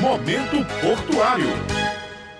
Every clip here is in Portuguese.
Momento Portuário.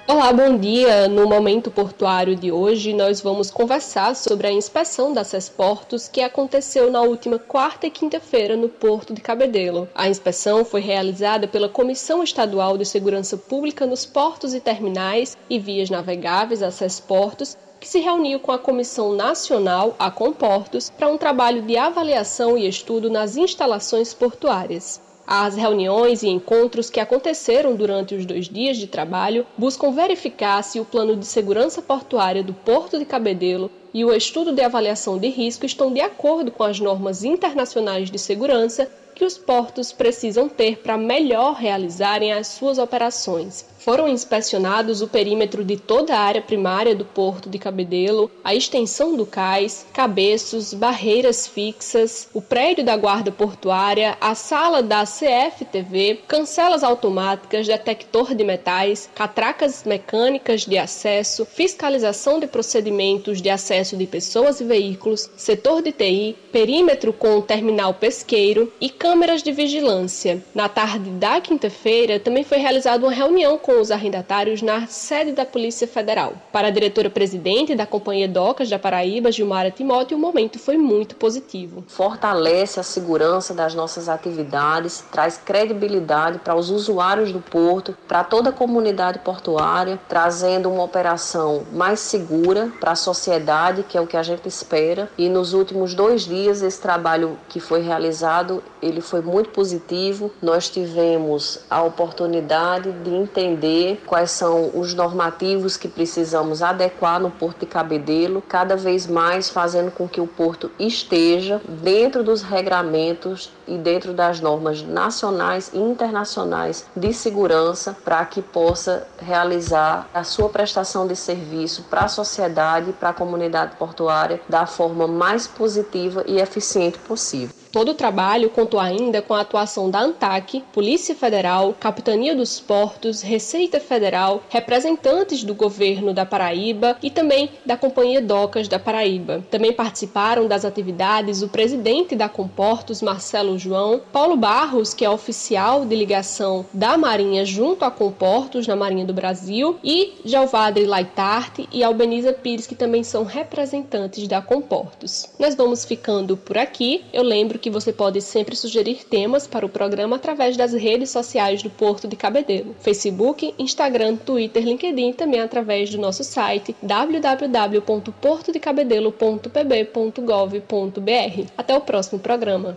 Olá, bom dia. No Momento Portuário de hoje, nós vamos conversar sobre a inspeção da Portos que aconteceu na última quarta e quinta-feira no Porto de Cabedelo. A inspeção foi realizada pela Comissão Estadual de Segurança Pública nos Portos e Terminais e Vias Navegáveis, a Portos, que se reuniu com a Comissão Nacional, a Comportos, para um trabalho de avaliação e estudo nas instalações portuárias. As reuniões e encontros que aconteceram durante os dois dias de trabalho buscam verificar se o plano de segurança portuária do Porto de Cabedelo e o estudo de avaliação de risco estão de acordo com as normas internacionais de segurança que os portos precisam ter para melhor realizarem as suas operações. Foram inspecionados o perímetro de toda a área primária do porto de Cabedelo, a extensão do cais, cabeços, barreiras fixas, o prédio da guarda portuária, a sala da CFTV, cancelas automáticas, detector de metais, catracas mecânicas de acesso, fiscalização de procedimentos de acesso de pessoas e veículos, setor de TI, perímetro com terminal pesqueiro e câmeras de vigilância. Na tarde da quinta-feira, também foi realizada uma reunião com os arrendatários na sede da Polícia Federal. Para a diretora-presidente da Companhia Docas da Paraíba, Gilmara Timóteo, o momento foi muito positivo. Fortalece a segurança das nossas atividades, traz credibilidade para os usuários do porto, para toda a comunidade portuária, trazendo uma operação mais segura para a sociedade, que é o que a gente espera. E nos últimos dois dias, esse trabalho que foi realizado, ele foi muito positivo. Nós tivemos a oportunidade de entender quais são os normativos que precisamos adequar no Porto de Cabedelo, cada vez mais fazendo com que o porto esteja dentro dos regramentos e dentro das normas nacionais e internacionais de segurança para que possa realizar a sua prestação de serviço para a sociedade para a comunidade portuária da forma mais positiva e eficiente possível. Todo o trabalho contou ainda com a atuação da ANTAC, Polícia Federal, Capitania dos Portos, Receita Federal, representantes do governo da Paraíba e também da Companhia Docas da Paraíba. Também participaram das atividades o presidente da Comportos, Marcelo João, Paulo Barros, que é oficial de ligação da Marinha junto à Comportos na Marinha do Brasil, e Jalvadre Laitarte e Albeniza Pires, que também são representantes da Comportos. Nós vamos ficando por aqui. Eu lembro que você pode sempre sugerir temas para o programa através das redes sociais do Porto de Cabedelo: Facebook, Instagram, Twitter, LinkedIn e também através do nosso site www.portodecabedelo.pb.gov.br. Até o próximo programa.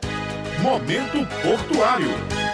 Momento Portuário.